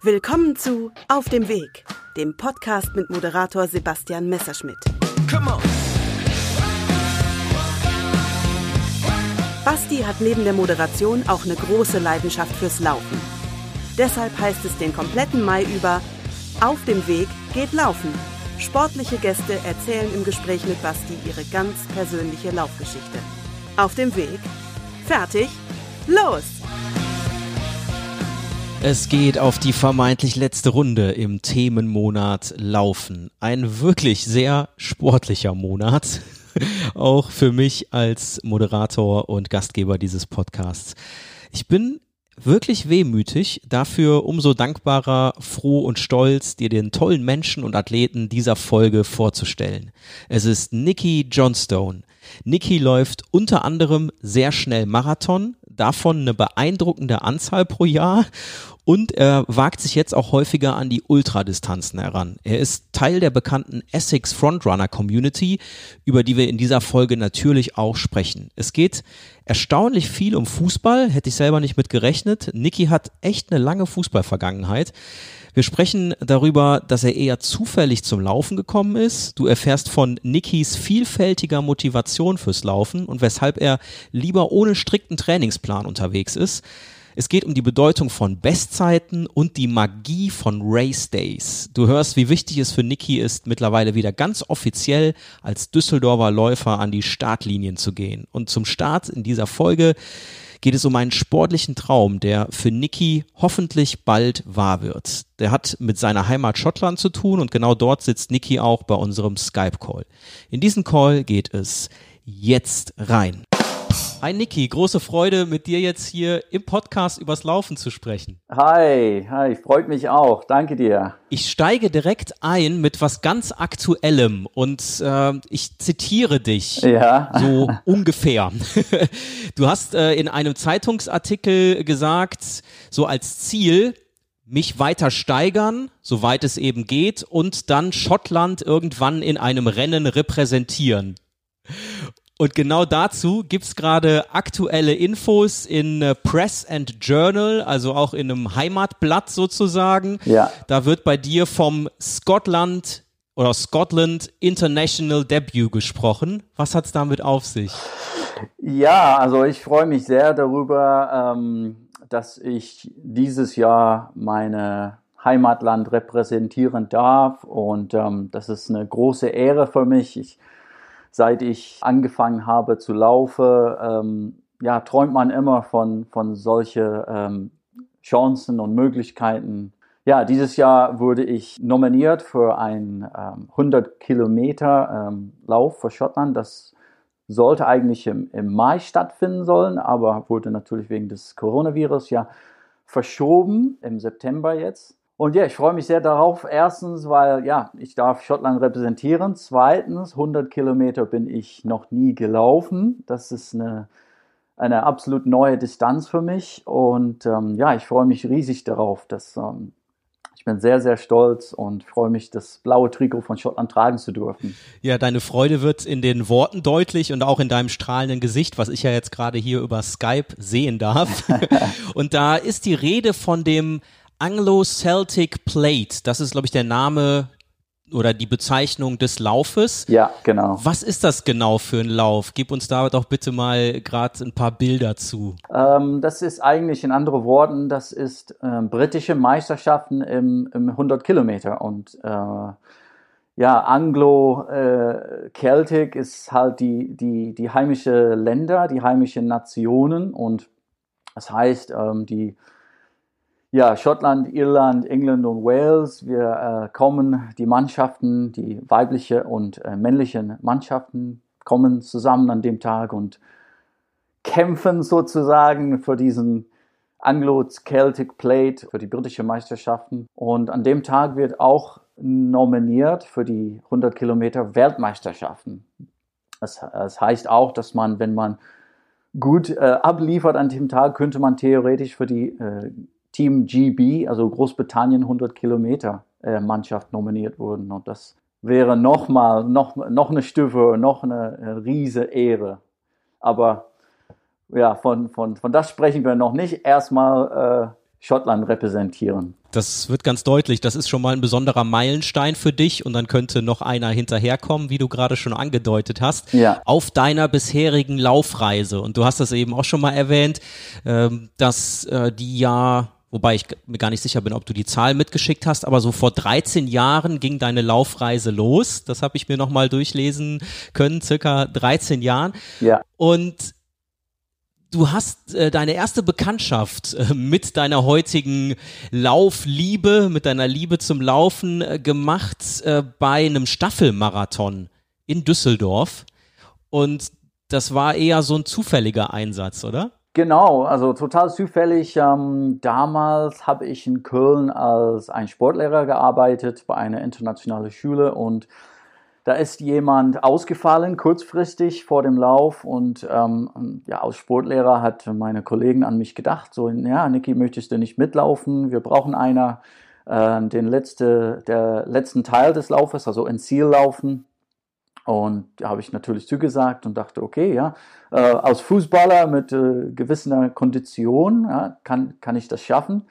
Willkommen zu Auf dem Weg, dem Podcast mit Moderator Sebastian Messerschmidt. Basti hat neben der Moderation auch eine große Leidenschaft fürs Laufen. Deshalb heißt es den kompletten Mai über Auf dem Weg geht Laufen. Sportliche Gäste erzählen im Gespräch mit Basti ihre ganz persönliche Laufgeschichte. Auf dem Weg. Fertig. Los! Es geht auf die vermeintlich letzte Runde im Themenmonat Laufen. Ein wirklich sehr sportlicher Monat. Auch für mich als Moderator und Gastgeber dieses Podcasts. Ich bin wirklich wehmütig, dafür umso dankbarer, froh und stolz, dir den tollen Menschen und Athleten dieser Folge vorzustellen. Es ist Nikki Johnstone. Nikki läuft unter anderem sehr schnell Marathon, davon eine beeindruckende Anzahl pro Jahr und er wagt sich jetzt auch häufiger an die Ultradistanzen heran. Er ist Teil der bekannten Essex Frontrunner Community, über die wir in dieser Folge natürlich auch sprechen. Es geht erstaunlich viel um Fußball, hätte ich selber nicht mit gerechnet. Niki hat echt eine lange Fußballvergangenheit. Wir sprechen darüber, dass er eher zufällig zum Laufen gekommen ist. Du erfährst von Nikis vielfältiger Motivation fürs Laufen und weshalb er lieber ohne strikten Trainingsplan unterwegs ist. Es geht um die Bedeutung von Bestzeiten und die Magie von Race Days. Du hörst, wie wichtig es für Niki ist, mittlerweile wieder ganz offiziell als Düsseldorfer Läufer an die Startlinien zu gehen. Und zum Start in dieser Folge geht es um einen sportlichen Traum, der für Niki hoffentlich bald wahr wird. Der hat mit seiner Heimat Schottland zu tun und genau dort sitzt Niki auch bei unserem Skype-Call. In diesen Call geht es jetzt rein. Hi Niki, große Freude, mit dir jetzt hier im Podcast übers Laufen zu sprechen. Hi, hi, freut mich auch. Danke dir. Ich steige direkt ein mit was ganz Aktuellem und äh, ich zitiere dich ja. so ungefähr. Du hast äh, in einem Zeitungsartikel gesagt, so als Ziel, mich weiter steigern, soweit es eben geht, und dann Schottland irgendwann in einem Rennen repräsentieren. Und genau dazu gibt's gerade aktuelle Infos in äh, Press and Journal, also auch in einem Heimatblatt sozusagen. Ja. Da wird bei dir vom Scotland oder Scotland International Debut gesprochen. Was hat's damit auf sich? Ja, also ich freue mich sehr darüber, ähm, dass ich dieses Jahr meine Heimatland repräsentieren darf und ähm, das ist eine große Ehre für mich. Ich seit ich angefangen habe zu laufen, ähm, ja, träumt man immer von, von solche ähm, Chancen und Möglichkeiten. Ja, dieses Jahr wurde ich nominiert für einen ähm, 100 Kilometer ähm, Lauf für Schottland. Das sollte eigentlich im, im Mai stattfinden sollen, aber wurde natürlich wegen des Coronavirus ja verschoben im September jetzt. Und ja, ich freue mich sehr darauf. Erstens, weil ja, ich darf Schottland repräsentieren. Zweitens, 100 Kilometer bin ich noch nie gelaufen. Das ist eine, eine absolut neue Distanz für mich. Und ähm, ja, ich freue mich riesig darauf. Dass, ähm, ich bin sehr, sehr stolz und freue mich, das blaue Trikot von Schottland tragen zu dürfen. Ja, deine Freude wird in den Worten deutlich und auch in deinem strahlenden Gesicht, was ich ja jetzt gerade hier über Skype sehen darf. und da ist die Rede von dem Anglo-Celtic Plate. Das ist, glaube ich, der Name oder die Bezeichnung des Laufes. Ja, genau. Was ist das genau für ein Lauf? Gib uns da doch bitte mal gerade ein paar Bilder zu. Ähm, das ist eigentlich in anderen Worten, das ist äh, britische Meisterschaften im, im 100 Kilometer und äh, ja, Anglo-Celtic äh, ist halt die, die, die heimische Länder, die heimischen Nationen und das heißt, ähm, die ja, Schottland, Irland, England und Wales. Wir äh, kommen, die Mannschaften, die weibliche und äh, männlichen Mannschaften kommen zusammen an dem Tag und kämpfen sozusagen für diesen Anglo-Celtic Plate, für die britische Meisterschaften. Und an dem Tag wird auch nominiert für die 100 Kilometer Weltmeisterschaften. Das, das heißt auch, dass man, wenn man gut äh, abliefert an dem Tag, könnte man theoretisch für die äh, Team GB, also Großbritannien 100 Kilometer äh, Mannschaft nominiert wurden. Und das wäre nochmal, noch, noch eine Stufe, noch eine, eine riese Ehre. Aber ja, von, von, von das sprechen wir noch nicht. Erstmal Schottland repräsentieren. Das wird ganz deutlich. Das ist schon mal ein besonderer Meilenstein für dich und dann könnte noch einer hinterherkommen, wie du gerade schon angedeutet hast, ja. auf deiner bisherigen Laufreise. Und du hast das eben auch schon mal erwähnt, ähm, dass äh, die ja wobei ich mir gar nicht sicher bin, ob du die Zahl mitgeschickt hast, aber so vor 13 Jahren ging deine Laufreise los. Das habe ich mir nochmal durchlesen können, circa 13 Jahren. Ja. Und du hast äh, deine erste Bekanntschaft äh, mit deiner heutigen Laufliebe, mit deiner Liebe zum Laufen äh, gemacht äh, bei einem Staffelmarathon in Düsseldorf. Und das war eher so ein zufälliger Einsatz, oder? Genau, also total zufällig. Ähm, damals habe ich in Köln als ein Sportlehrer gearbeitet bei einer internationalen Schule und da ist jemand ausgefallen kurzfristig vor dem Lauf und ähm, ja, als Sportlehrer hat meine Kollegen an mich gedacht, so, ja, Niki, möchtest du nicht mitlaufen? Wir brauchen einer, äh, den letzte, der letzten Teil des Laufes, also ein Ziel laufen. Und da habe ich natürlich zugesagt und dachte, okay, ja, äh, als Fußballer mit äh, gewisser Kondition ja, kann, kann ich das schaffen.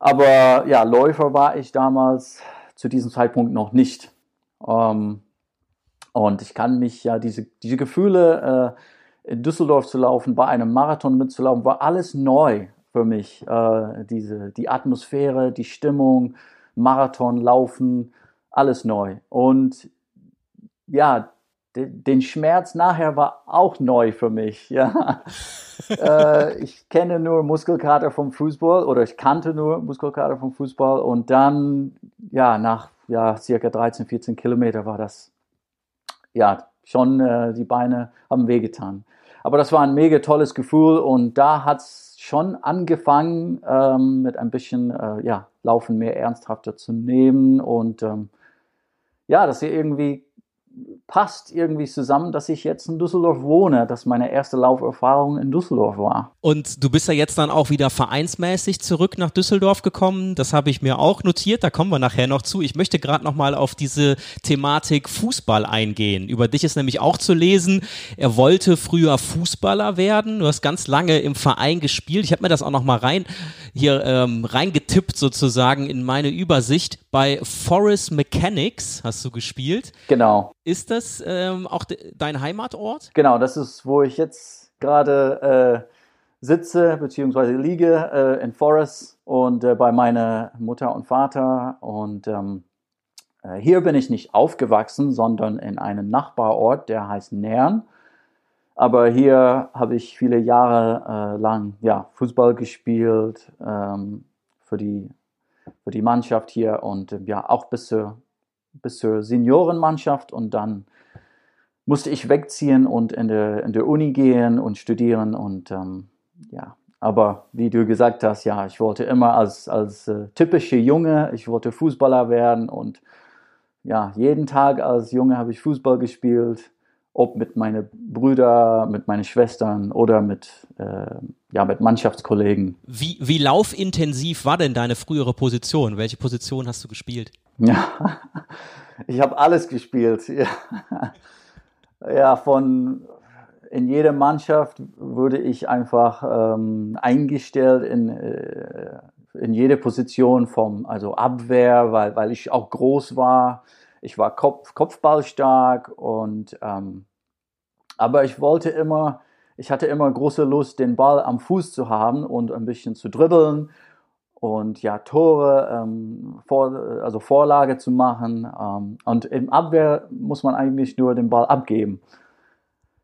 Aber ja, Läufer war ich damals zu diesem Zeitpunkt noch nicht. Ähm, und ich kann mich ja, diese, diese Gefühle, äh, in Düsseldorf zu laufen, bei einem Marathon mitzulaufen, war alles neu für mich. Äh, diese, die Atmosphäre, die Stimmung, Marathon, Laufen, alles neu. Und ja, den Schmerz nachher war auch neu für mich. Ja. äh, ich kenne nur Muskelkater vom Fußball oder ich kannte nur Muskelkater vom Fußball und dann, ja, nach ja, circa 13, 14 Kilometer war das ja, schon äh, die Beine haben wehgetan. Aber das war ein mega tolles Gefühl und da hat es schon angefangen, ähm, mit ein bisschen äh, ja, Laufen mehr ernsthafter zu nehmen und ähm, ja, dass ihr irgendwie passt irgendwie zusammen, dass ich jetzt in Düsseldorf wohne, dass meine erste Lauferfahrung in Düsseldorf war. Und du bist ja jetzt dann auch wieder vereinsmäßig zurück nach Düsseldorf gekommen. Das habe ich mir auch notiert. Da kommen wir nachher noch zu. Ich möchte gerade noch mal auf diese Thematik Fußball eingehen. Über dich ist nämlich auch zu lesen. Er wollte früher Fußballer werden. Du hast ganz lange im Verein gespielt. Ich habe mir das auch noch mal rein hier ähm, reingetippt sozusagen in meine Übersicht. Bei Forest Mechanics hast du gespielt. Genau. Ist das ähm, auch de dein Heimatort? Genau, das ist, wo ich jetzt gerade äh, sitze bzw. liege äh, in Forest und äh, bei meiner Mutter und Vater. Und ähm, äh, hier bin ich nicht aufgewachsen, sondern in einem Nachbarort, der heißt Nern. Aber hier habe ich viele Jahre äh, lang ja, Fußball gespielt ähm, für die für die Mannschaft hier und ja auch bis zur, bis zur Seniorenmannschaft und dann musste ich wegziehen und in der, in der Uni gehen und studieren und ähm, ja, aber wie du gesagt hast, ja, ich wollte immer als, als äh, typische Junge, ich wollte Fußballer werden und ja, jeden Tag als Junge habe ich Fußball gespielt ob mit meinen Brüdern, mit meinen Schwestern oder mit, äh, ja, mit Mannschaftskollegen. Wie, wie laufintensiv war denn deine frühere Position? Welche Position hast du gespielt? Ja, ich habe alles gespielt. Ja. ja, von in jeder Mannschaft wurde ich einfach ähm, eingestellt in, äh, in jede Position vom, also Abwehr, weil, weil ich auch groß war ich war Kopf, Kopfballstark und ähm, aber ich wollte immer, ich hatte immer große Lust, den Ball am Fuß zu haben und ein bisschen zu dribbeln und ja, Tore, ähm, vor, also Vorlage zu machen. Ähm, und im Abwehr muss man eigentlich nur den Ball abgeben.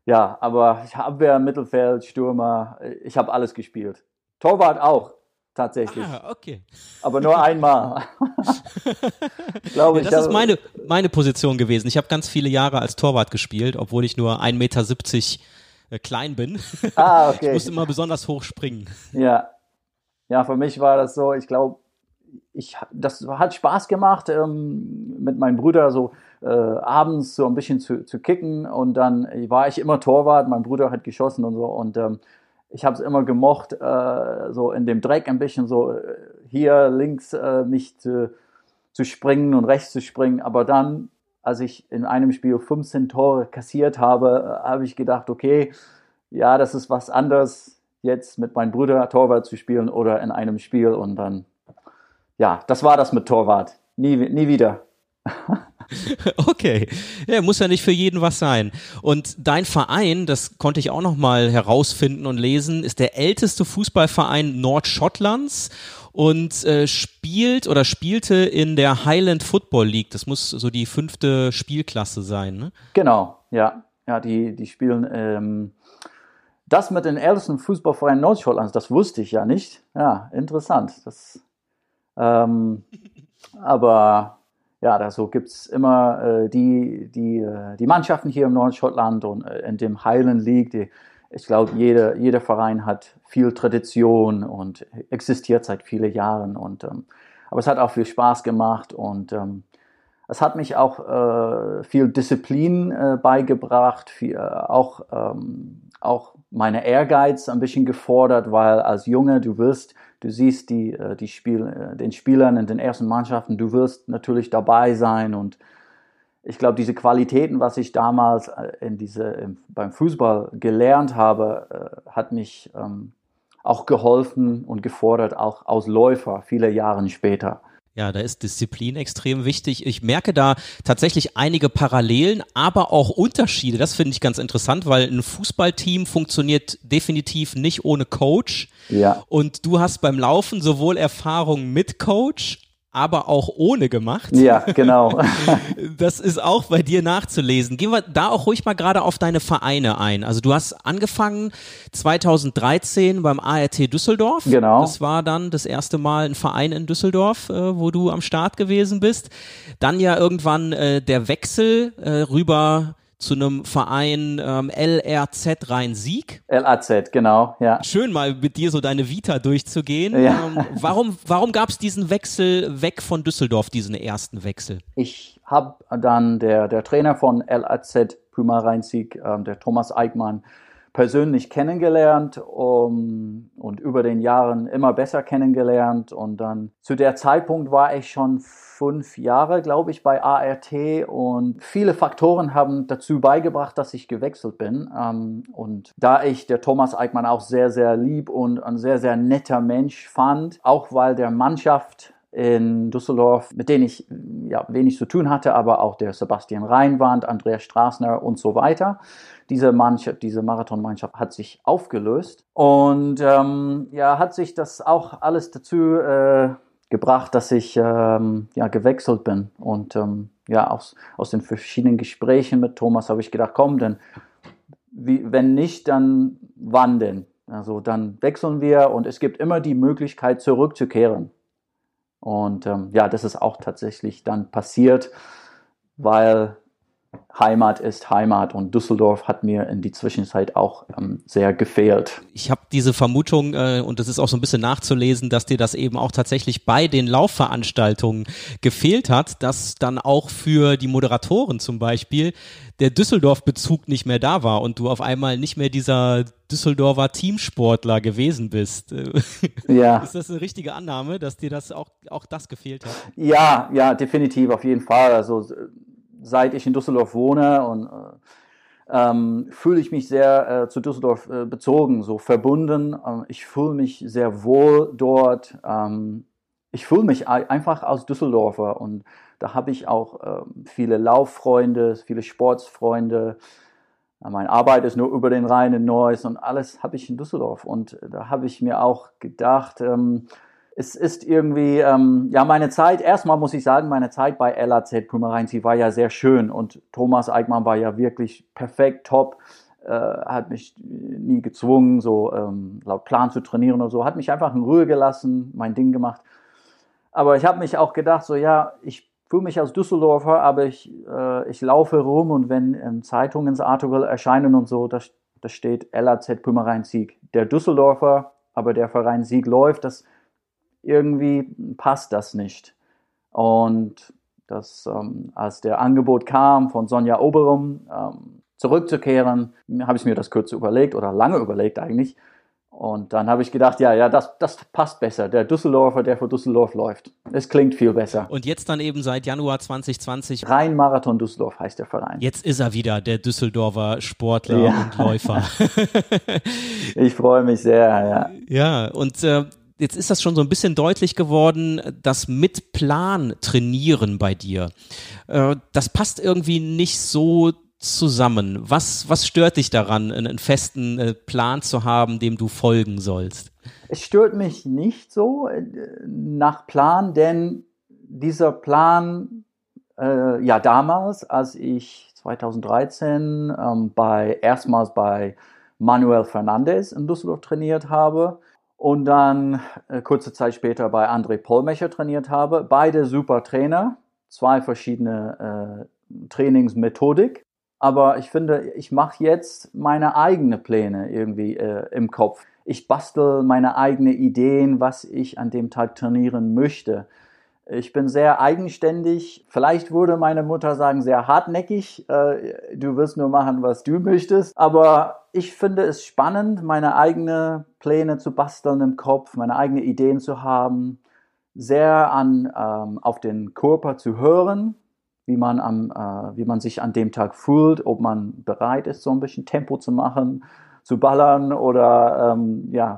Ja, aber Abwehr, Mittelfeld, Stürmer, ich habe alles gespielt. Torwart auch tatsächlich. Ah, okay. Aber nur einmal. glaube, ja, das ist meine, meine Position gewesen. Ich habe ganz viele Jahre als Torwart gespielt, obwohl ich nur 1,70 Meter äh, klein bin. Ah, okay. Ich musste immer besonders hoch springen. Ja. Ja, für mich war das so, ich glaube, ich, das hat Spaß gemacht, ähm, mit meinen Brüdern so äh, abends so ein bisschen zu, zu kicken und dann war ich immer Torwart, mein Bruder hat geschossen und so und ähm, ich habe es immer gemocht, äh, so in dem Dreck ein bisschen so äh, hier links äh, mich zu, zu springen und rechts zu springen. Aber dann, als ich in einem Spiel 15 Tore kassiert habe, äh, habe ich gedacht, okay, ja, das ist was anderes. Jetzt mit meinem Bruder Torwart zu spielen oder in einem Spiel und dann, ja, das war das mit Torwart. Nie, nie wieder. Okay, ja, muss ja nicht für jeden was sein. Und dein Verein, das konnte ich auch noch mal herausfinden und lesen, ist der älteste Fußballverein Nordschottlands und äh, spielt oder spielte in der Highland Football League. Das muss so die fünfte Spielklasse sein, ne? Genau, ja, ja, die die spielen. Ähm, das mit den ältesten Fußballvereinen Nordschottlands, das wusste ich ja nicht. Ja, interessant. Das, ähm, aber ja, da so gibt's immer äh, die, die, äh, die Mannschaften hier im Nordschottland und äh, in dem Highland League. Die, ich glaube, jeder, jeder Verein hat viel Tradition und existiert seit vielen Jahren. Und, ähm, aber es hat auch viel Spaß gemacht und ähm, es hat mich auch äh, viel Disziplin äh, beigebracht, viel, äh, auch, ähm, auch meine Ehrgeiz ein bisschen gefordert, weil als Junge du wirst du siehst die, äh, die Spiel, äh, den Spielern in den ersten Mannschaften, du wirst natürlich dabei sein und ich glaube, diese Qualitäten, was ich damals in diese, beim Fußball gelernt habe, hat mich ähm, auch geholfen und gefordert, auch als Läufer viele Jahre später. Ja, da ist Disziplin extrem wichtig. Ich merke da tatsächlich einige Parallelen, aber auch Unterschiede. Das finde ich ganz interessant, weil ein Fußballteam funktioniert definitiv nicht ohne Coach. Ja. Und du hast beim Laufen sowohl Erfahrung mit Coach aber auch ohne gemacht. Ja, genau. das ist auch bei dir nachzulesen. Gehen wir da auch ruhig mal gerade auf deine Vereine ein. Also du hast angefangen 2013 beim ART Düsseldorf. Genau. Das war dann das erste Mal ein Verein in Düsseldorf, äh, wo du am Start gewesen bist. Dann ja irgendwann äh, der Wechsel äh, rüber zu einem Verein ähm, LRZ Rhein-Sieg. LAZ, genau, ja. Schön mal mit dir so deine Vita durchzugehen. Ja. Ähm, warum warum gab es diesen Wechsel weg von Düsseldorf, diesen ersten Wechsel? Ich habe dann der, der Trainer von LAZ Puma Rhein-Sieg, ähm, der Thomas Eickmann, persönlich kennengelernt um, und über den Jahren immer besser kennengelernt. Und dann zu der Zeitpunkt war ich schon fünf Jahre, glaube ich, bei ART und viele Faktoren haben dazu beigebracht, dass ich gewechselt bin. Ähm, und da ich der Thomas Eickmann auch sehr, sehr lieb und ein sehr, sehr netter Mensch fand, auch weil der Mannschaft in Düsseldorf, mit denen ich ja, wenig zu tun hatte, aber auch der Sebastian Reinwand, Andreas Straßner und so weiter. Diese Mannschaft, diese Marathonmannschaft hat sich aufgelöst und ähm, ja, hat sich das auch alles dazu äh, gebracht, dass ich ähm, ja gewechselt bin und ähm, ja aus aus den verschiedenen Gesprächen mit Thomas habe ich gedacht, komm, denn wie, wenn nicht, dann wann denn? Also dann wechseln wir und es gibt immer die Möglichkeit zurückzukehren. Und ähm, ja, das ist auch tatsächlich dann passiert, weil Heimat ist Heimat und Düsseldorf hat mir in die Zwischenzeit auch ähm, sehr gefehlt. Ich habe diese Vermutung äh, und das ist auch so ein bisschen nachzulesen, dass dir das eben auch tatsächlich bei den Laufveranstaltungen gefehlt hat, dass dann auch für die Moderatoren zum Beispiel der Düsseldorf-Bezug nicht mehr da war und du auf einmal nicht mehr dieser Düsseldorfer Teamsportler gewesen bist. Ja. Ist das eine richtige Annahme, dass dir das auch, auch das gefehlt hat? Ja, ja, definitiv, auf jeden Fall. Also seit ich in Düsseldorf wohne und äh, ähm, fühle ich mich sehr äh, zu Düsseldorf äh, bezogen, so verbunden. Ähm, ich fühle mich sehr wohl dort. Ähm, ich fühle mich einfach als Düsseldorfer und da habe ich auch ähm, viele Lauffreunde, viele Sportsfreunde. Meine Arbeit ist nur über den Rhein in Neuss und alles habe ich in Düsseldorf. Und da habe ich mir auch gedacht, ähm, es ist irgendwie, ähm, ja, meine Zeit, erstmal muss ich sagen, meine Zeit bei LAZ Pummerein, sie war ja sehr schön und Thomas Eickmann war ja wirklich perfekt, top, äh, hat mich nie gezwungen, so ähm, laut Plan zu trainieren oder so, hat mich einfach in Ruhe gelassen, mein Ding gemacht. Aber ich habe mich auch gedacht, so ja, ich fühle mich als Düsseldorfer, aber ich, äh, ich laufe rum und wenn in Zeitungsartikel erscheinen und so, da, da steht LAZ Pummerein Sieg. Der Düsseldorfer, aber der Verein Sieg läuft, das irgendwie passt das nicht. Und das, ähm, als der Angebot kam von Sonja Oberum, ähm, zurückzukehren, habe ich mir das kurz überlegt oder lange überlegt eigentlich. Und dann habe ich gedacht, ja, ja, das, das passt besser. Der Düsseldorfer, der für Düsseldorf läuft. Es klingt viel besser. Und jetzt dann eben seit Januar 2020. Rhein-Marathon Düsseldorf heißt der Verein. Jetzt ist er wieder, der Düsseldorfer Sportler ja. und Läufer. ich freue mich sehr, ja. Ja, und äh, jetzt ist das schon so ein bisschen deutlich geworden, das mit Plan trainieren bei dir. Äh, das passt irgendwie nicht so zusammen? Was, was stört dich daran, einen, festen äh, Plan zu haben, dem du folgen sollst? Es stört mich nicht so äh, nach Plan, denn dieser Plan, äh, ja damals, als ich 2013 ähm, bei erstmals bei Manuel Fernandez in Düsseldorf trainiert habe und dann äh, kurze Zeit später bei André Pollmecher trainiert habe, beide super Trainer, zwei verschiedene äh, Trainingsmethodik aber ich finde, ich mache jetzt meine eigenen Pläne irgendwie äh, im Kopf. Ich bastel meine eigenen Ideen, was ich an dem Tag trainieren möchte. Ich bin sehr eigenständig. Vielleicht würde meine Mutter sagen, sehr hartnäckig. Äh, du wirst nur machen, was du möchtest. Aber ich finde es spannend, meine eigenen Pläne zu basteln im Kopf, meine eigenen Ideen zu haben, sehr an, ähm, auf den Körper zu hören wie man, am, äh, wie man sich an dem Tag fühlt, ob man bereit ist, so ein bisschen Tempo zu machen, zu ballern oder ähm, ja,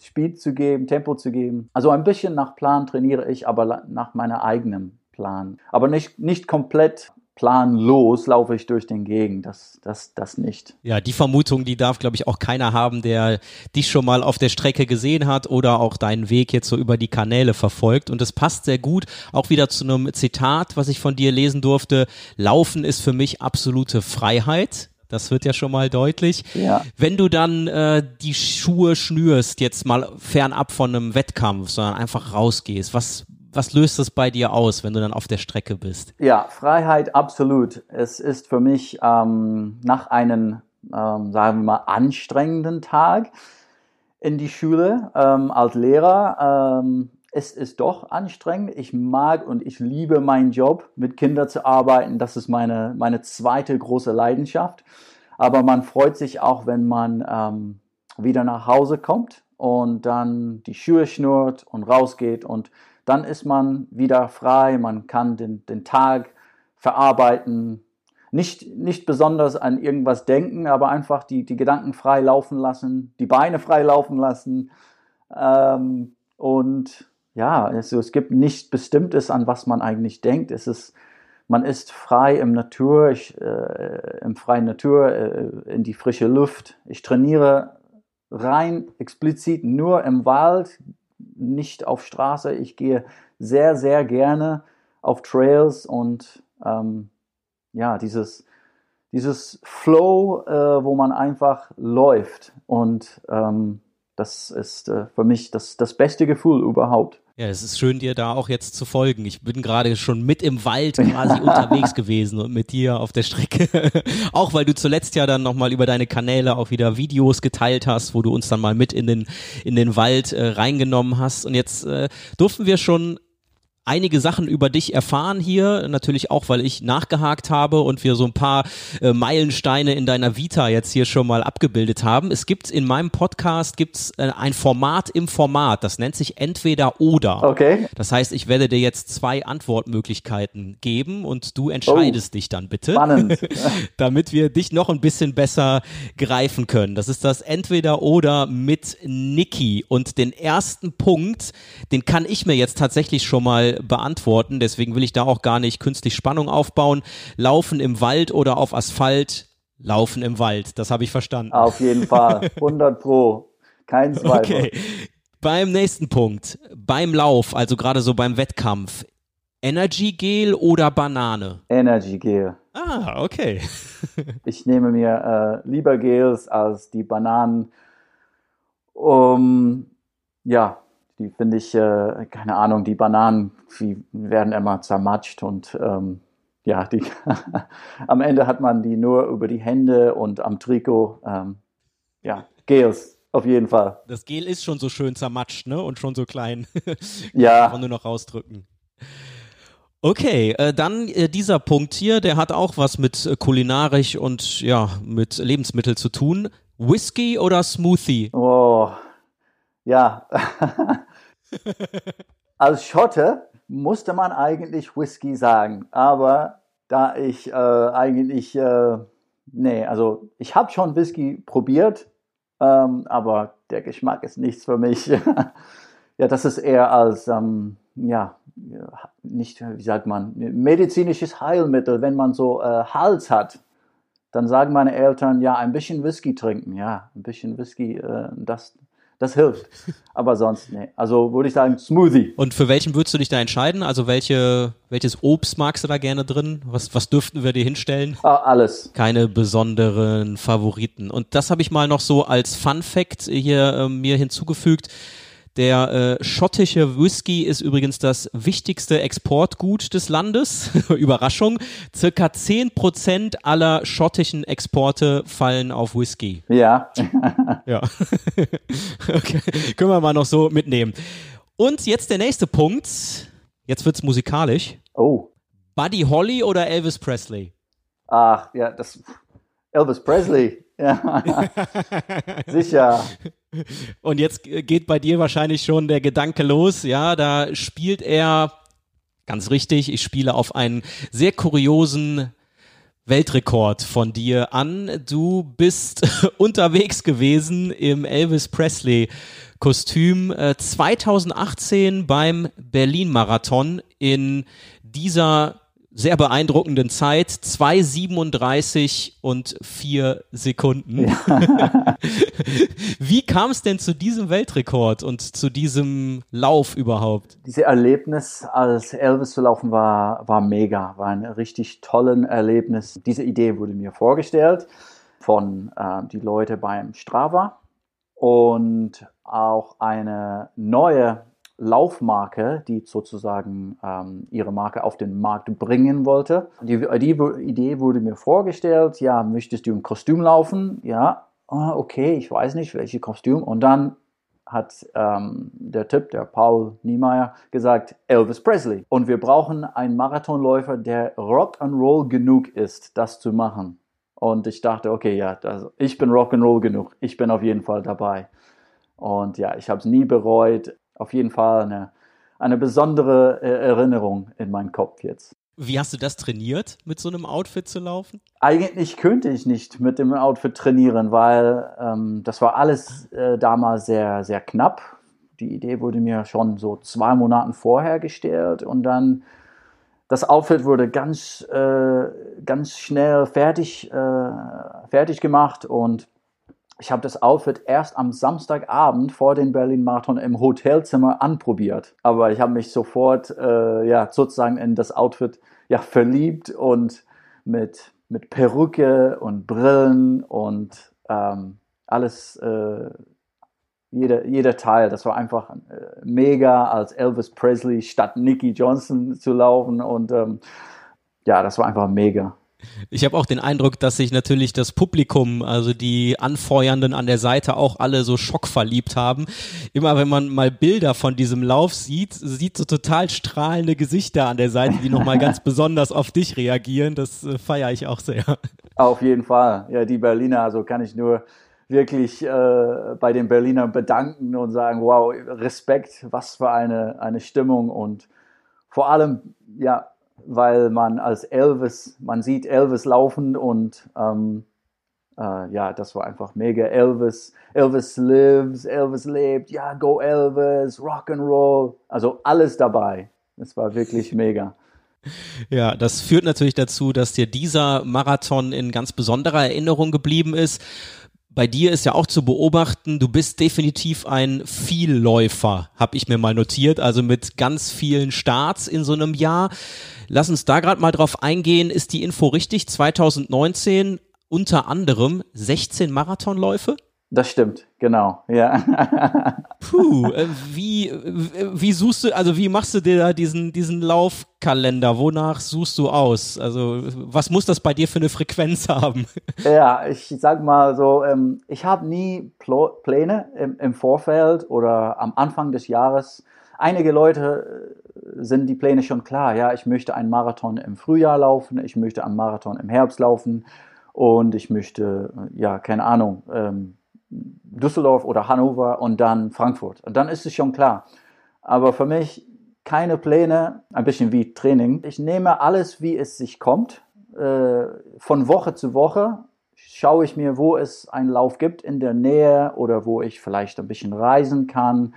Speed zu geben, Tempo zu geben. Also ein bisschen nach Plan trainiere ich, aber nach meiner eigenen Plan. Aber nicht, nicht komplett planlos laufe ich durch den Gegend. Das, das, das nicht. Ja, die Vermutung, die darf, glaube ich, auch keiner haben, der dich schon mal auf der Strecke gesehen hat oder auch deinen Weg jetzt so über die Kanäle verfolgt. Und es passt sehr gut auch wieder zu einem Zitat, was ich von dir lesen durfte. Laufen ist für mich absolute Freiheit. Das wird ja schon mal deutlich. Ja. Wenn du dann äh, die Schuhe schnürst, jetzt mal fernab von einem Wettkampf, sondern einfach rausgehst, was, was löst das bei dir aus, wenn du dann auf der Strecke bist? Ja, Freiheit absolut. Es ist für mich ähm, nach einem, ähm, sagen wir mal, anstrengenden Tag in die Schule ähm, als Lehrer. Es ist doch anstrengend. Ich mag und ich liebe meinen Job, mit Kindern zu arbeiten. Das ist meine, meine zweite große Leidenschaft. Aber man freut sich auch, wenn man ähm, wieder nach Hause kommt und dann die Schuhe schnurrt und rausgeht und dann ist man wieder frei, man kann den, den Tag verarbeiten, nicht, nicht besonders an irgendwas denken, aber einfach die, die Gedanken frei laufen lassen, die Beine frei laufen lassen. Ähm, und ja, also es gibt nichts Bestimmtes, an was man eigentlich denkt. Es ist, man ist frei im Natur, ich, äh, im freien Natur, äh, in die frische Luft. Ich trainiere rein explizit nur im Wald, nicht auf Straße. Ich gehe sehr, sehr gerne auf Trails und ähm, ja, dieses, dieses Flow, äh, wo man einfach läuft. Und ähm, das ist äh, für mich das, das beste Gefühl überhaupt. Ja, es ist schön, dir da auch jetzt zu folgen. Ich bin gerade schon mit im Wald quasi unterwegs gewesen und mit dir auf der Strecke. auch weil du zuletzt ja dann nochmal über deine Kanäle auch wieder Videos geteilt hast, wo du uns dann mal mit in den, in den Wald äh, reingenommen hast. Und jetzt äh, durften wir schon einige Sachen über dich erfahren hier, natürlich auch, weil ich nachgehakt habe und wir so ein paar äh, Meilensteine in deiner Vita jetzt hier schon mal abgebildet haben. Es gibt in meinem Podcast gibt's äh, ein Format im Format, das nennt sich entweder oder. Okay. Das heißt, ich werde dir jetzt zwei Antwortmöglichkeiten geben und du entscheidest oh, dich dann bitte, spannend. damit wir dich noch ein bisschen besser greifen können. Das ist das entweder oder mit Niki und den ersten Punkt, den kann ich mir jetzt tatsächlich schon mal beantworten. Deswegen will ich da auch gar nicht künstlich Spannung aufbauen. Laufen im Wald oder auf Asphalt? Laufen im Wald. Das habe ich verstanden. Auf jeden Fall. 100 Pro. Kein Zweifel. Okay. Beim nächsten Punkt. Beim Lauf, also gerade so beim Wettkampf. Energy Gel oder Banane? Energy Gel. Ah, okay. ich nehme mir äh, lieber Gels als die Bananen. Um, ja, die finde ich, äh, keine Ahnung, die Bananen, die werden immer zermatscht und ähm, ja, die, am Ende hat man die nur über die Hände und am Trikot. Ähm, ja, Gels, auf jeden Fall. Das Gel ist schon so schön zermatscht, ne? Und schon so klein. ja. Kann man nur noch rausdrücken. Okay, äh, dann äh, dieser Punkt hier, der hat auch was mit äh, kulinarisch und ja, mit Lebensmittel zu tun. Whisky oder Smoothie? Oh, Ja, als Schotte musste man eigentlich Whisky sagen, aber da ich äh, eigentlich, äh, nee, also ich habe schon Whisky probiert, ähm, aber der Geschmack ist nichts für mich. ja, das ist eher als, ähm, ja, nicht, wie sagt man, medizinisches Heilmittel, wenn man so äh, Hals hat. Dann sagen meine Eltern, ja, ein bisschen Whisky trinken. Ja, ein bisschen Whisky, äh, das, das hilft. Aber sonst, nee. Also würde ich sagen, Smoothie. Und für welchen würdest du dich da entscheiden? Also welche, welches Obst magst du da gerne drin? Was, was dürften wir dir hinstellen? Ah, alles. Keine besonderen Favoriten. Und das habe ich mal noch so als Fun Fact hier äh, mir hinzugefügt. Der äh, schottische Whisky ist übrigens das wichtigste Exportgut des Landes. Überraschung. Circa 10% aller schottischen Exporte fallen auf Whisky. Ja. ja. okay. Können wir mal noch so mitnehmen. Und jetzt der nächste Punkt. Jetzt wird's musikalisch. Oh. Buddy Holly oder Elvis Presley? Ach, ja, das Elvis Presley. Ja. Sicher. Und jetzt geht bei dir wahrscheinlich schon der Gedanke los, ja, da spielt er ganz richtig, ich spiele auf einen sehr kuriosen Weltrekord von dir an. Du bist unterwegs gewesen im Elvis Presley Kostüm 2018 äh, beim Berlin Marathon in dieser sehr beeindruckenden Zeit, 2,37 und 4 Sekunden. Ja. Wie kam es denn zu diesem Weltrekord und zu diesem Lauf überhaupt? Dieses Erlebnis, als Elvis zu laufen war, war mega, war ein richtig tolles Erlebnis. Diese Idee wurde mir vorgestellt von äh, die Leute beim Strava und auch eine neue Laufmarke, die sozusagen ähm, ihre Marke auf den Markt bringen wollte. Die, die, Idee wurde mir vorgestellt, ja, möchtest du im Kostüm laufen? Ja, ah, okay, ich weiß nicht, welches Kostüm. Und dann hat ähm, der Typ, der Paul Niemeyer, gesagt, Elvis Presley. Und wir brauchen einen Marathonläufer, der Rock'n'Roll genug ist, das zu machen. Und ich dachte, okay, ja, das, ich bin Rock'n'Roll genug. Ich bin auf jeden Fall dabei. Und ja, ich habe es nie bereut auf jeden Fall eine, eine besondere äh, Erinnerung in meinen Kopf jetzt. Wie hast du das trainiert, mit so einem Outfit zu laufen? Eigentlich könnte ich nicht mit dem Outfit trainieren, weil ähm, das war alles äh, damals sehr, sehr knapp. Die Idee wurde mir schon so zwei Monate vorher gestellt und dann das Outfit wurde ganz, äh, ganz schnell fertig, äh, fertig gemacht und ich habe das Outfit erst am Samstagabend vor dem Berlin Marathon im Hotelzimmer anprobiert. Aber ich habe mich sofort äh, ja, sozusagen in das Outfit ja, verliebt und mit, mit Perücke und Brillen und ähm, alles, äh, jeder, jeder Teil. Das war einfach äh, mega, als Elvis Presley statt Nicky Johnson zu laufen. Und ähm, ja, das war einfach mega. Ich habe auch den Eindruck, dass sich natürlich das Publikum, also die Anfeuernden an der Seite auch alle so schockverliebt haben. Immer wenn man mal Bilder von diesem Lauf sieht, sieht so total strahlende Gesichter an der Seite, die nochmal ganz besonders auf dich reagieren. Das äh, feiere ich auch sehr. Auf jeden Fall. Ja, die Berliner, also kann ich nur wirklich äh, bei den Berlinern bedanken und sagen, wow, Respekt, was für eine, eine Stimmung und vor allem, ja, weil man als Elvis, man sieht Elvis laufen und ähm, äh, ja, das war einfach mega. Elvis, Elvis lives, Elvis lebt, ja, go Elvis, Rock and Roll, also alles dabei. Es war wirklich mega. Ja, das führt natürlich dazu, dass dir dieser Marathon in ganz besonderer Erinnerung geblieben ist bei dir ist ja auch zu beobachten, du bist definitiv ein Vielläufer, habe ich mir mal notiert, also mit ganz vielen Starts in so einem Jahr. Lass uns da gerade mal drauf eingehen. Ist die Info richtig? 2019 unter anderem 16 Marathonläufe? Das stimmt, genau, ja. Puh, äh, wie, wie suchst du, also wie machst du dir da diesen, diesen Laufkalender? Wonach suchst du aus? Also, was muss das bei dir für eine Frequenz haben? Ja, ich sag mal so, ähm, ich habe nie Pläne im, im Vorfeld oder am Anfang des Jahres. Einige Leute äh, sind die Pläne schon klar. Ja, ich möchte einen Marathon im Frühjahr laufen, ich möchte einen Marathon im Herbst laufen und ich möchte, ja, keine Ahnung, ähm, Düsseldorf oder Hannover und dann Frankfurt. Und dann ist es schon klar. Aber für mich keine Pläne, ein bisschen wie Training. Ich nehme alles, wie es sich kommt. Äh, von Woche zu Woche schaue ich mir, wo es einen Lauf gibt in der Nähe oder wo ich vielleicht ein bisschen reisen kann.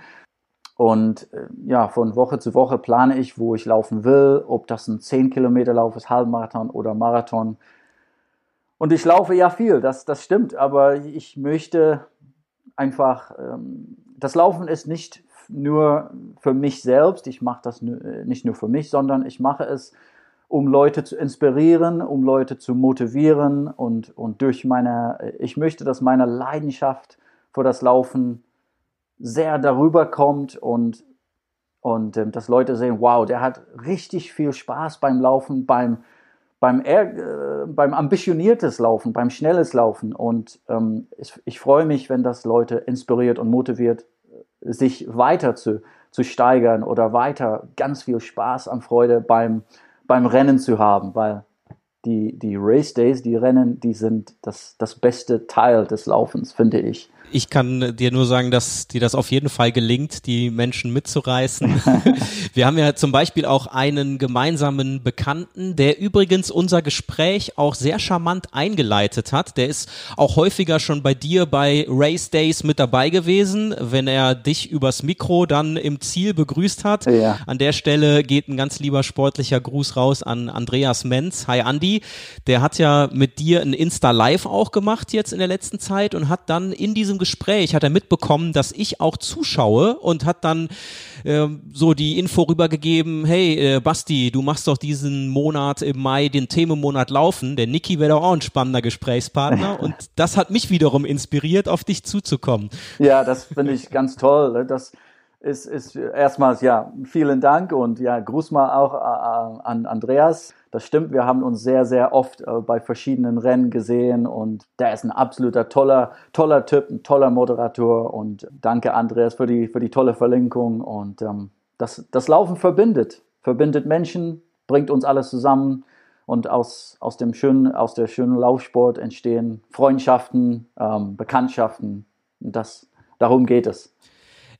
Und äh, ja, von Woche zu Woche plane ich, wo ich laufen will, ob das ein 10 Kilometer Lauf ist, Halbmarathon oder Marathon. Und ich laufe ja viel, das, das stimmt, aber ich möchte einfach, ähm, das Laufen ist nicht nur für mich selbst, ich mache das äh, nicht nur für mich, sondern ich mache es, um Leute zu inspirieren, um Leute zu motivieren und, und durch meine, ich möchte, dass meine Leidenschaft für das Laufen sehr darüber kommt und, und äh, dass Leute sehen, wow, der hat richtig viel Spaß beim Laufen, beim, beim, äh, beim ambitioniertes Laufen, beim schnelles Laufen. Und ähm, ich, ich freue mich, wenn das Leute inspiriert und motiviert, sich weiter zu, zu steigern oder weiter ganz viel Spaß an Freude beim, beim Rennen zu haben, weil die, die Race Days, die Rennen, die sind das, das beste Teil des Laufens, finde ich. Ich kann dir nur sagen, dass dir das auf jeden Fall gelingt, die Menschen mitzureißen. Wir haben ja zum Beispiel auch einen gemeinsamen Bekannten, der übrigens unser Gespräch auch sehr charmant eingeleitet hat. Der ist auch häufiger schon bei dir bei Race Days mit dabei gewesen, wenn er dich übers Mikro dann im Ziel begrüßt hat. Ja. An der Stelle geht ein ganz lieber sportlicher Gruß raus an Andreas Menz. Hi Andi. Der hat ja mit dir ein Insta Live auch gemacht jetzt in der letzten Zeit und hat dann in diesem diesem Gespräch hat er mitbekommen, dass ich auch zuschaue und hat dann äh, so die Info rübergegeben, hey äh, Basti, du machst doch diesen Monat im Mai den Themenmonat laufen. Der Niki wäre doch auch ein spannender Gesprächspartner und das hat mich wiederum inspiriert, auf dich zuzukommen. Ja, das finde ich ganz toll. Ne? Das ist, ist erstmals ja vielen Dank und ja Gruß mal auch äh, an Andreas das stimmt, wir haben uns sehr, sehr oft äh, bei verschiedenen Rennen gesehen und der ist ein absoluter toller, toller Typ, ein toller Moderator und danke Andreas für die, für die tolle Verlinkung und ähm, das, das Laufen verbindet, verbindet Menschen, bringt uns alles zusammen und aus, aus dem schönen, aus der schönen Laufsport entstehen Freundschaften, ähm, Bekanntschaften und das, darum geht es.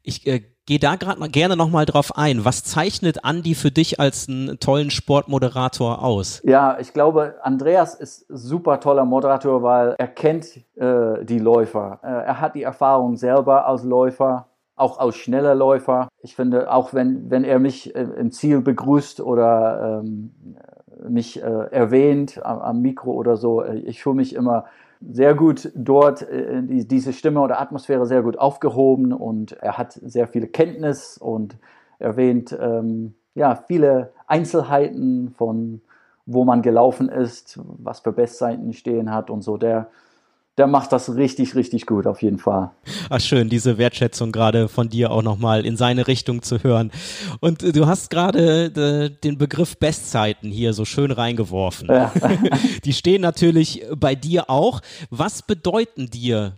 Ich äh, Geh da gerade gerne nochmal drauf ein. Was zeichnet Andi für dich als einen tollen Sportmoderator aus? Ja, ich glaube, Andreas ist super toller Moderator, weil er kennt äh, die Läufer. Äh, er hat die Erfahrung selber als Läufer, auch als schneller Läufer. Ich finde, auch wenn, wenn er mich äh, im Ziel begrüßt oder ähm, mich äh, erwähnt am, am Mikro oder so, äh, ich fühle mich immer sehr gut dort äh, diese Stimme oder Atmosphäre sehr gut aufgehoben und er hat sehr viele Kenntnis und erwähnt ähm, ja viele Einzelheiten von wo man gelaufen ist, was für Bestseiten stehen hat und so. Der der macht das richtig, richtig gut, auf jeden Fall. Ach schön, diese Wertschätzung gerade von dir auch nochmal in seine Richtung zu hören. Und äh, du hast gerade äh, den Begriff Bestzeiten hier so schön reingeworfen. Ja. Die stehen natürlich bei dir auch. Was bedeuten dir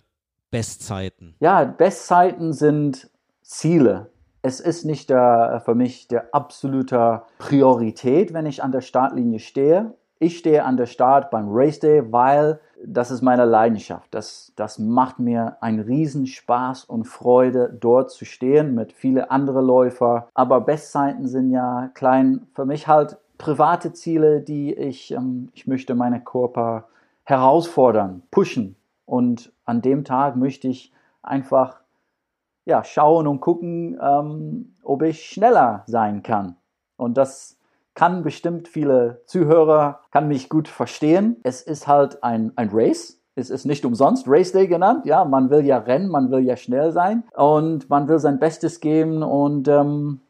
Bestzeiten? Ja, Bestzeiten sind Ziele. Es ist nicht der, für mich der absolute Priorität, wenn ich an der Startlinie stehe. Ich stehe an der Start beim Race Day, weil das ist meine Leidenschaft. Das, das macht mir einen riesen Spaß und Freude, dort zu stehen mit vielen anderen Läufer. Aber Bestzeiten sind ja klein, für mich halt private Ziele, die ich, ähm, ich möchte meine Körper herausfordern, pushen. Und an dem Tag möchte ich einfach ja, schauen und gucken, ähm, ob ich schneller sein kann. Und das kann bestimmt viele Zuhörer, kann mich gut verstehen. Es ist halt ein, ein Race. Es ist nicht umsonst Race Day genannt. Ja, man will ja rennen, man will ja schnell sein und man will sein Bestes geben und ähm,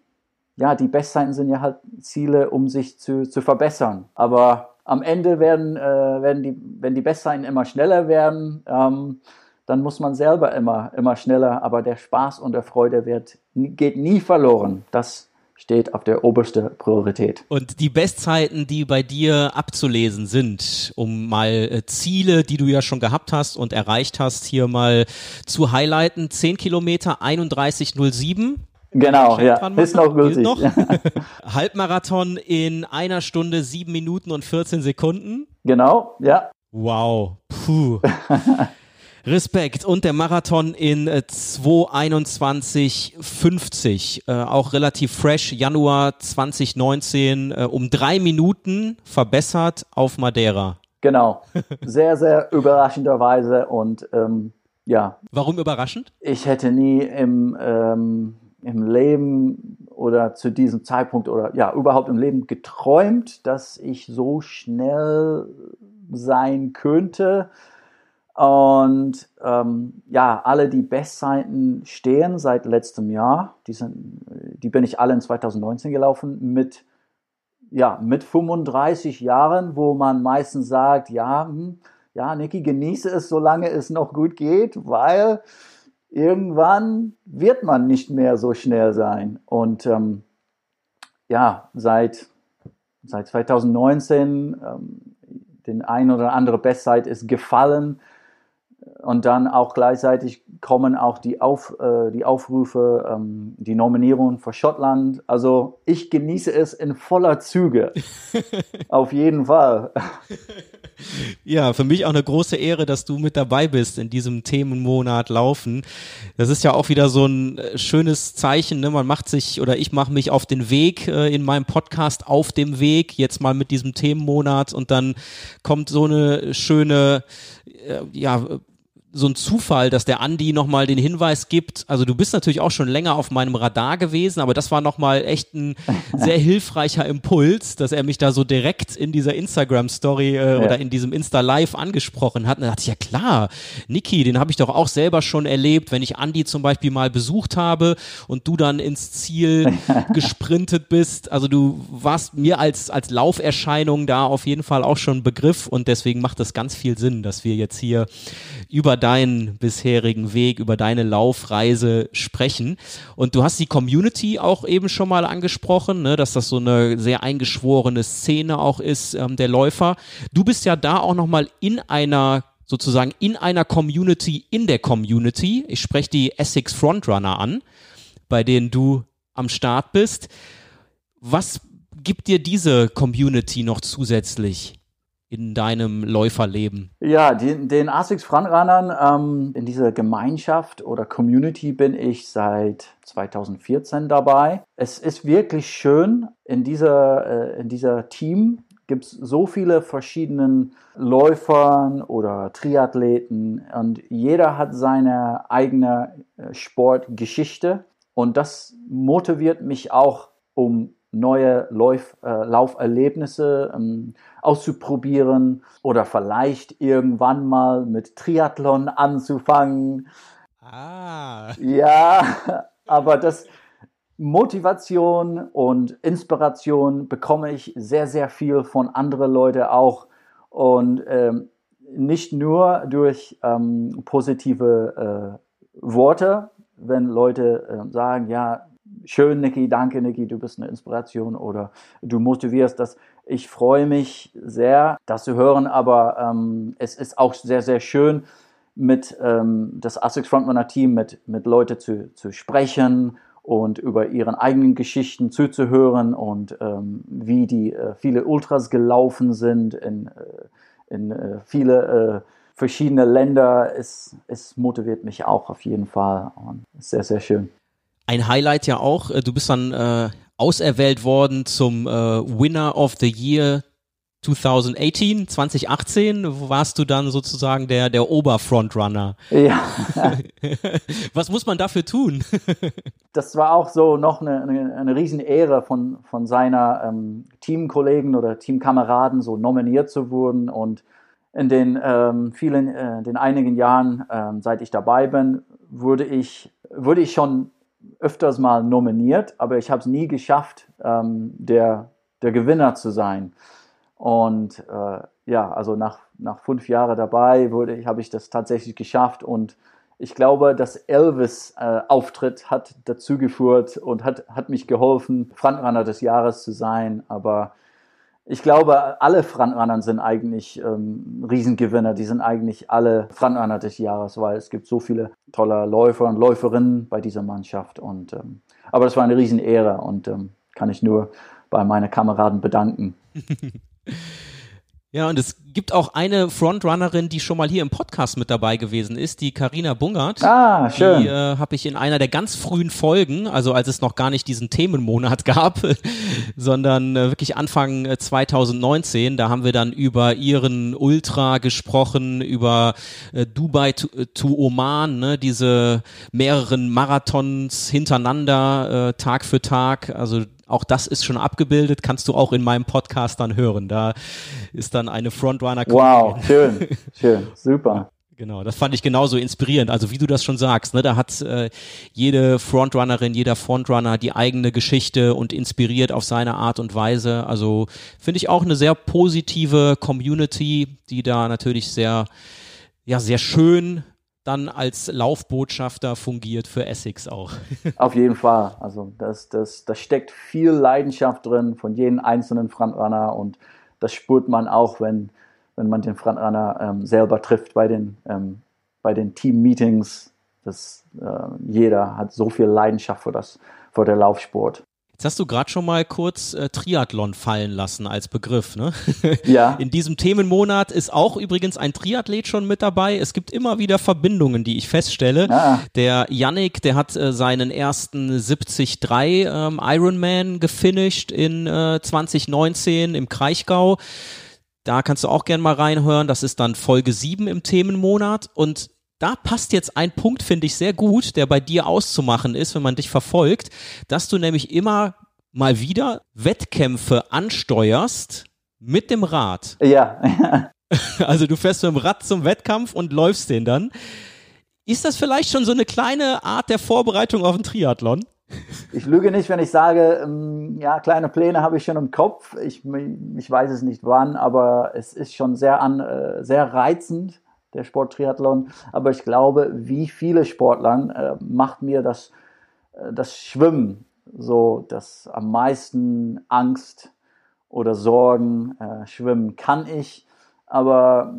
ja, die Bestzeiten sind ja halt Ziele, um sich zu, zu verbessern. Aber am Ende werden, äh, werden die, wenn die Bestzeiten immer schneller werden, ähm, dann muss man selber immer, immer schneller. Aber der Spaß und der Freude wird, geht nie verloren. Das steht auf der obersten Priorität. Und die Bestzeiten, die bei dir abzulesen sind, um mal äh, Ziele, die du ja schon gehabt hast und erreicht hast, hier mal zu highlighten. 10 Kilometer 31,07. Genau, ja, ist noch gültig. Noch. Halbmarathon in einer Stunde, sieben Minuten und 14 Sekunden. Genau, ja. Wow, puh. Respekt. Und der Marathon in 2.21.50, äh, äh, auch relativ fresh, Januar 2019, äh, um drei Minuten verbessert auf Madeira. Genau, sehr, sehr überraschenderweise und ähm, ja. Warum überraschend? Ich hätte nie im, ähm, im Leben oder zu diesem Zeitpunkt oder ja, überhaupt im Leben geträumt, dass ich so schnell sein könnte. Und ähm, ja, alle die Bestzeiten stehen seit letztem Jahr. Die, sind, die bin ich alle in 2019 gelaufen mit, ja, mit 35 Jahren, wo man meistens sagt, ja, hm, ja, Niki, genieße es, solange es noch gut geht, weil irgendwann wird man nicht mehr so schnell sein. Und ähm, ja, seit, seit 2019 ähm, den ein oder andere Bestzeit ist gefallen und dann auch gleichzeitig kommen auch die, Auf, äh, die Aufrufe, ähm, die Nominierungen für Schottland. Also ich genieße es in voller Züge. Auf jeden Fall. Ja, für mich auch eine große Ehre, dass du mit dabei bist in diesem Themenmonat Laufen. Das ist ja auch wieder so ein äh, schönes Zeichen. Ne? Man macht sich oder ich mache mich auf den Weg äh, in meinem Podcast auf dem Weg, jetzt mal mit diesem Themenmonat und dann kommt so eine schöne, äh, ja, so ein Zufall, dass der Andi nochmal den Hinweis gibt. Also du bist natürlich auch schon länger auf meinem Radar gewesen, aber das war nochmal echt ein sehr hilfreicher Impuls, dass er mich da so direkt in dieser Instagram-Story äh, ja. oder in diesem Insta-Live angesprochen hat. Und da dachte ich, ja klar, Niki, den habe ich doch auch selber schon erlebt, wenn ich Andi zum Beispiel mal besucht habe und du dann ins Ziel gesprintet bist. Also du warst mir als, als Lauferscheinung da auf jeden Fall auch schon Begriff und deswegen macht das ganz viel Sinn, dass wir jetzt hier über deinen bisherigen Weg, über deine Laufreise sprechen. Und du hast die Community auch eben schon mal angesprochen, ne, dass das so eine sehr eingeschworene Szene auch ist ähm, der Läufer. Du bist ja da auch nochmal in einer sozusagen in einer Community in der Community. Ich spreche die Essex Frontrunner an, bei denen du am Start bist. Was gibt dir diese Community noch zusätzlich? In deinem Läuferleben? Ja, die, den ASICS Frontrunnern ähm, in dieser Gemeinschaft oder Community bin ich seit 2014 dabei. Es ist wirklich schön in dieser, äh, in dieser Team gibt es so viele verschiedene Läufern oder Triathleten und jeder hat seine eigene äh, Sportgeschichte und das motiviert mich auch, um neue Lauf, äh, Lauferlebnisse ähm, auszuprobieren oder vielleicht irgendwann mal mit Triathlon anzufangen. Ah. Ja, aber das Motivation und Inspiration bekomme ich sehr, sehr viel von anderen Leuten auch und ähm, nicht nur durch ähm, positive äh, Worte, wenn Leute äh, sagen, ja, schön, Niki, danke, Niki, du bist eine Inspiration oder du motivierst das. Ich freue mich sehr, das zu hören, aber ähm, es ist auch sehr, sehr schön, mit ähm, das ASICS Frontrunner Team, mit, mit Leuten zu, zu sprechen und über ihren eigenen Geschichten zuzuhören und ähm, wie die äh, viele Ultras gelaufen sind in, äh, in äh, viele äh, verschiedene Länder. Es, es motiviert mich auch auf jeden Fall und sehr, sehr schön ein Highlight ja auch, äh, du bist dann äh, auserwählt worden zum äh, Winner of the Year 2018, 2018 warst du dann sozusagen der, der Oberfrontrunner. Ja. Was muss man dafür tun? das war auch so noch eine, eine, eine Riesenehre von, von seiner ähm, Teamkollegen oder Teamkameraden so nominiert zu wurden und in den ähm, vielen, äh, den einigen Jahren, ähm, seit ich dabei bin, wurde ich, wurde ich schon öfters mal nominiert, aber ich habe es nie geschafft, ähm, der, der Gewinner zu sein. Und äh, ja, also nach, nach fünf Jahren dabei wurde, habe ich das tatsächlich geschafft und ich glaube, das Elvis-Auftritt äh, hat dazu geführt und hat, hat mich geholfen, Frontrunner des Jahres zu sein. Aber ich glaube, alle Frontrunnern sind eigentlich ähm, Riesengewinner. Die sind eigentlich alle Frontrunner des Jahres, weil es gibt so viele tolle Läufer und Läuferinnen bei dieser Mannschaft. Und, ähm, aber das war eine Riesenehre und ähm, kann ich nur bei meinen Kameraden bedanken. Ja, und es gibt auch eine Frontrunnerin, die schon mal hier im Podcast mit dabei gewesen ist, die Karina Bungert. Ah, schön. Die äh, habe ich in einer der ganz frühen Folgen, also als es noch gar nicht diesen Themenmonat gab, sondern äh, wirklich Anfang 2019, äh, da haben wir dann über ihren Ultra gesprochen, über äh, Dubai to, äh, to Oman, ne, diese mehreren Marathons hintereinander, äh, Tag für Tag, also auch das ist schon abgebildet, kannst du auch in meinem Podcast dann hören. Da ist dann eine Frontrunner. Wow, schön, schön, super. Genau, das fand ich genauso inspirierend. Also wie du das schon sagst, ne, da hat äh, jede Frontrunnerin, jeder Frontrunner die eigene Geschichte und inspiriert auf seine Art und Weise. Also finde ich auch eine sehr positive Community, die da natürlich sehr, ja, sehr schön dann als Laufbotschafter fungiert für Essex auch. Auf jeden Fall. Also das, das, da steckt viel Leidenschaft drin von jedem einzelnen Frontrunner und das spürt man auch, wenn, wenn man den Frontrunner ähm, selber trifft bei den, ähm, bei den Team-Meetings. äh, jeder hat so viel Leidenschaft für, das, für den Laufsport. Jetzt hast du gerade schon mal kurz äh, Triathlon fallen lassen als Begriff, ne? Ja. In diesem Themenmonat ist auch übrigens ein Triathlet schon mit dabei. Es gibt immer wieder Verbindungen, die ich feststelle. Ah. Der Yannick, der hat äh, seinen ersten 73 ähm, Ironman gefinisht in äh, 2019 im Kraichgau. Da kannst du auch gern mal reinhören. Das ist dann Folge 7 im Themenmonat. Und da passt jetzt ein Punkt, finde ich, sehr gut, der bei dir auszumachen ist, wenn man dich verfolgt, dass du nämlich immer mal wieder Wettkämpfe ansteuerst mit dem Rad. Ja. also du fährst mit dem Rad zum Wettkampf und läufst den dann. Ist das vielleicht schon so eine kleine Art der Vorbereitung auf den Triathlon? Ich lüge nicht, wenn ich sage, ähm, ja, kleine Pläne habe ich schon im Kopf. Ich, ich weiß es nicht wann, aber es ist schon sehr, an, äh, sehr reizend der Sport Triathlon. Aber ich glaube, wie viele Sportlern äh, macht mir das, äh, das Schwimmen so das am meisten Angst oder Sorgen. Äh, schwimmen kann ich, aber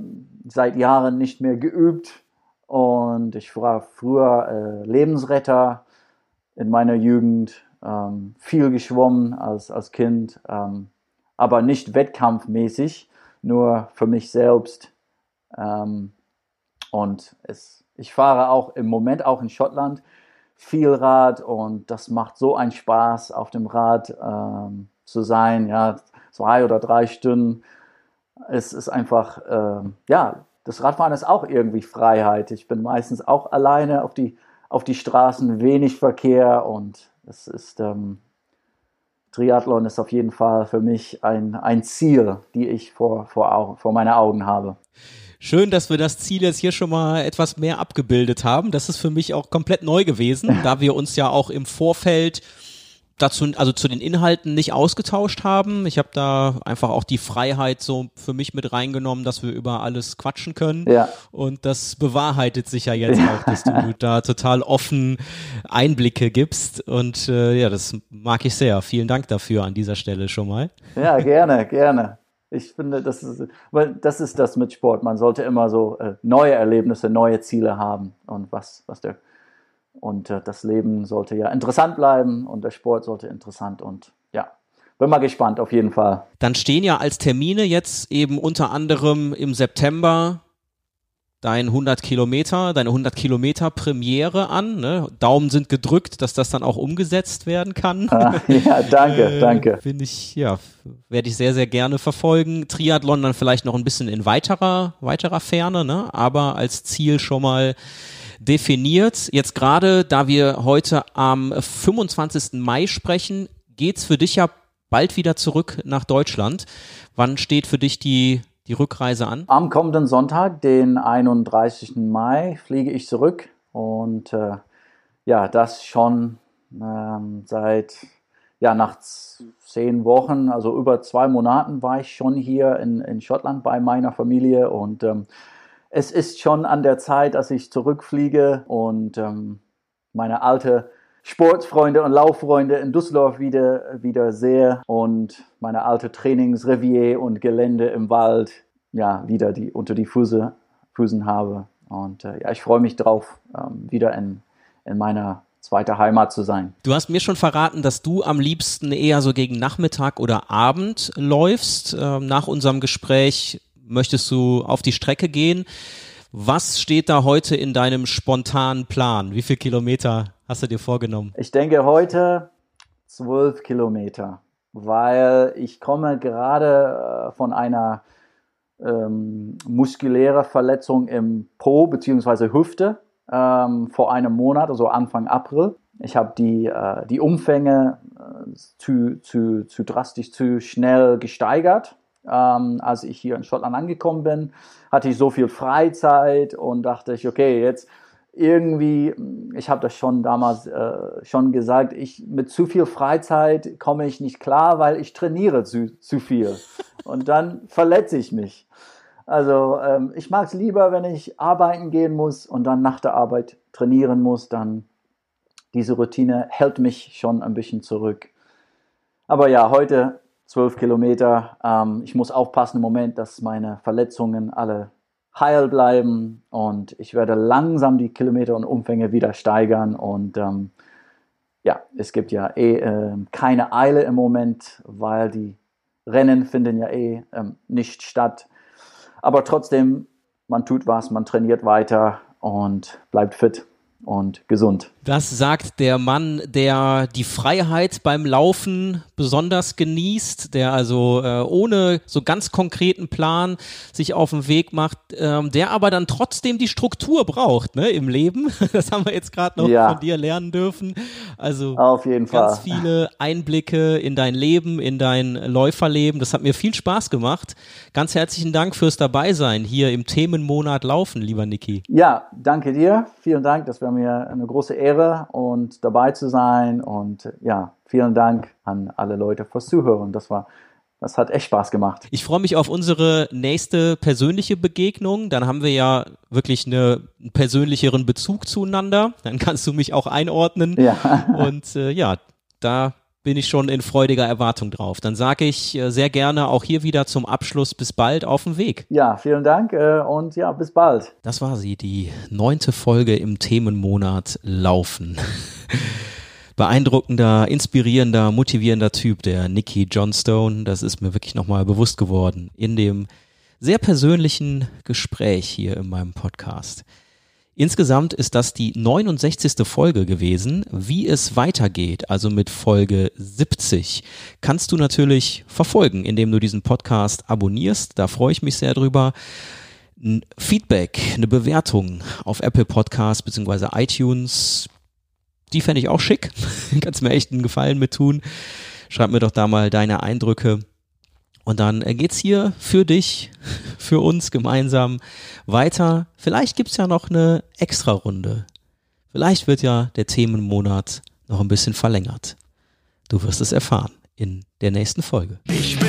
seit Jahren nicht mehr geübt. Und ich war früher äh, Lebensretter in meiner Jugend, ähm, viel geschwommen als, als Kind, ähm, aber nicht wettkampfmäßig, nur für mich selbst. Ähm, und es, ich fahre auch im Moment auch in Schottland viel Rad und das macht so einen Spaß, auf dem Rad ähm, zu sein. Ja, zwei oder drei Stunden. Es ist einfach, ähm, ja, das Radfahren ist auch irgendwie Freiheit. Ich bin meistens auch alleine auf die, auf die Straßen, wenig Verkehr und es ist, ähm, Triathlon ist auf jeden Fall für mich ein, ein Ziel, die ich vor, vor, vor meine Augen habe. Schön, dass wir das Ziel jetzt hier schon mal etwas mehr abgebildet haben. Das ist für mich auch komplett neu gewesen, da wir uns ja auch im Vorfeld dazu, also zu den Inhalten nicht ausgetauscht haben. Ich habe da einfach auch die Freiheit so für mich mit reingenommen, dass wir über alles quatschen können. Ja. Und das bewahrheitet sich ja jetzt auch, dass du da total offen Einblicke gibst. Und äh, ja, das mag ich sehr. Vielen Dank dafür an dieser Stelle schon mal. Ja, gerne, gerne. Ich finde, das ist, weil das ist das mit Sport. Man sollte immer so äh, neue Erlebnisse, neue Ziele haben und was, was der und äh, das Leben sollte ja interessant bleiben und der Sport sollte interessant und ja, bin mal gespannt auf jeden Fall. Dann stehen ja als Termine jetzt eben unter anderem im September dein 100 Kilometer, deine 100 Kilometer Premiere an. Ne? Daumen sind gedrückt, dass das dann auch umgesetzt werden kann. Ah, ja, danke, äh, danke. Finde ich, ja, werde ich sehr, sehr gerne verfolgen. Triathlon dann vielleicht noch ein bisschen in weiterer, weiterer Ferne, ne? aber als Ziel schon mal definiert. Jetzt gerade, da wir heute am 25. Mai sprechen, geht's für dich ja bald wieder zurück nach Deutschland. Wann steht für dich die die Rückreise an? Am kommenden Sonntag, den 31. Mai, fliege ich zurück und äh, ja, das schon ähm, seit, ja, nach zehn Wochen, also über zwei Monaten war ich schon hier in, in Schottland bei meiner Familie und ähm, es ist schon an der Zeit, dass ich zurückfliege und ähm, meine alte Sportfreunde und Lauffreunde in Düsseldorf wieder, wieder sehe und meine alte Trainingsrevier und Gelände im Wald ja, wieder die, unter die Füße, Füßen habe. Und äh, ja, ich freue mich drauf, ähm, wieder in, in meiner zweite Heimat zu sein. Du hast mir schon verraten, dass du am liebsten eher so gegen Nachmittag oder Abend läufst. Ähm, nach unserem Gespräch möchtest du auf die Strecke gehen. Was steht da heute in deinem spontanen Plan? Wie viele Kilometer hast du dir vorgenommen? Ich denke heute zwölf Kilometer, weil ich komme gerade äh, von einer ähm, muskulären Verletzung im Po bzw. Hüfte ähm, vor einem Monat, also Anfang April. Ich habe die, äh, die Umfänge äh, zu, zu, zu drastisch, zu schnell gesteigert. Ähm, als ich hier in Schottland angekommen bin, hatte ich so viel Freizeit und dachte ich, okay, jetzt irgendwie, ich habe das schon damals äh, schon gesagt, ich mit zu viel Freizeit komme ich nicht klar, weil ich trainiere zu, zu viel und dann verletze ich mich. Also ähm, ich mag es lieber, wenn ich arbeiten gehen muss und dann nach der Arbeit trainieren muss, dann diese Routine hält mich schon ein bisschen zurück. Aber ja, heute zwölf Kilometer. Ähm, ich muss aufpassen im Moment, dass meine Verletzungen alle heil bleiben und ich werde langsam die Kilometer und Umfänge wieder steigern und ähm, ja, es gibt ja eh äh, keine Eile im Moment, weil die Rennen finden ja eh ähm, nicht statt. Aber trotzdem, man tut was, man trainiert weiter und bleibt fit und gesund. Das sagt der Mann, der die Freiheit beim Laufen besonders genießt, der also äh, ohne so ganz konkreten Plan sich auf den Weg macht, ähm, der aber dann trotzdem die Struktur braucht ne, im Leben. Das haben wir jetzt gerade noch ja. von dir lernen dürfen. Also auf jeden ganz Fall. viele Einblicke in dein Leben, in dein Läuferleben. Das hat mir viel Spaß gemacht. Ganz herzlichen Dank fürs Dabeisein hier im Themenmonat Laufen, lieber Niki. Ja, danke dir. Vielen Dank. Das wäre mir eine große Ehre und dabei zu sein. Und ja, vielen Dank an alle Leute fürs Zuhören. Das war das hat echt Spaß gemacht. Ich freue mich auf unsere nächste persönliche Begegnung. Dann haben wir ja wirklich eine, einen persönlicheren Bezug zueinander. Dann kannst du mich auch einordnen. Ja. Und äh, ja, da bin ich schon in freudiger Erwartung drauf. Dann sage ich äh, sehr gerne auch hier wieder zum Abschluss bis bald auf dem Weg. Ja, vielen Dank äh, und ja, bis bald. Das war sie, die neunte Folge im Themenmonat Laufen. beeindruckender, inspirierender, motivierender Typ, der Nicky Johnstone. Das ist mir wirklich nochmal bewusst geworden in dem sehr persönlichen Gespräch hier in meinem Podcast. Insgesamt ist das die 69. Folge gewesen. Wie es weitergeht, also mit Folge 70, kannst du natürlich verfolgen, indem du diesen Podcast abonnierst. Da freue ich mich sehr drüber. Ein Feedback, eine Bewertung auf Apple Podcasts bzw. iTunes die fände ich auch schick. Kannst mir echt einen Gefallen mit tun. Schreib mir doch da mal deine Eindrücke. Und dann geht's hier für dich, für uns gemeinsam weiter. Vielleicht gibt's ja noch eine extra Runde. Vielleicht wird ja der Themenmonat noch ein bisschen verlängert. Du wirst es erfahren in der nächsten Folge. Ich bin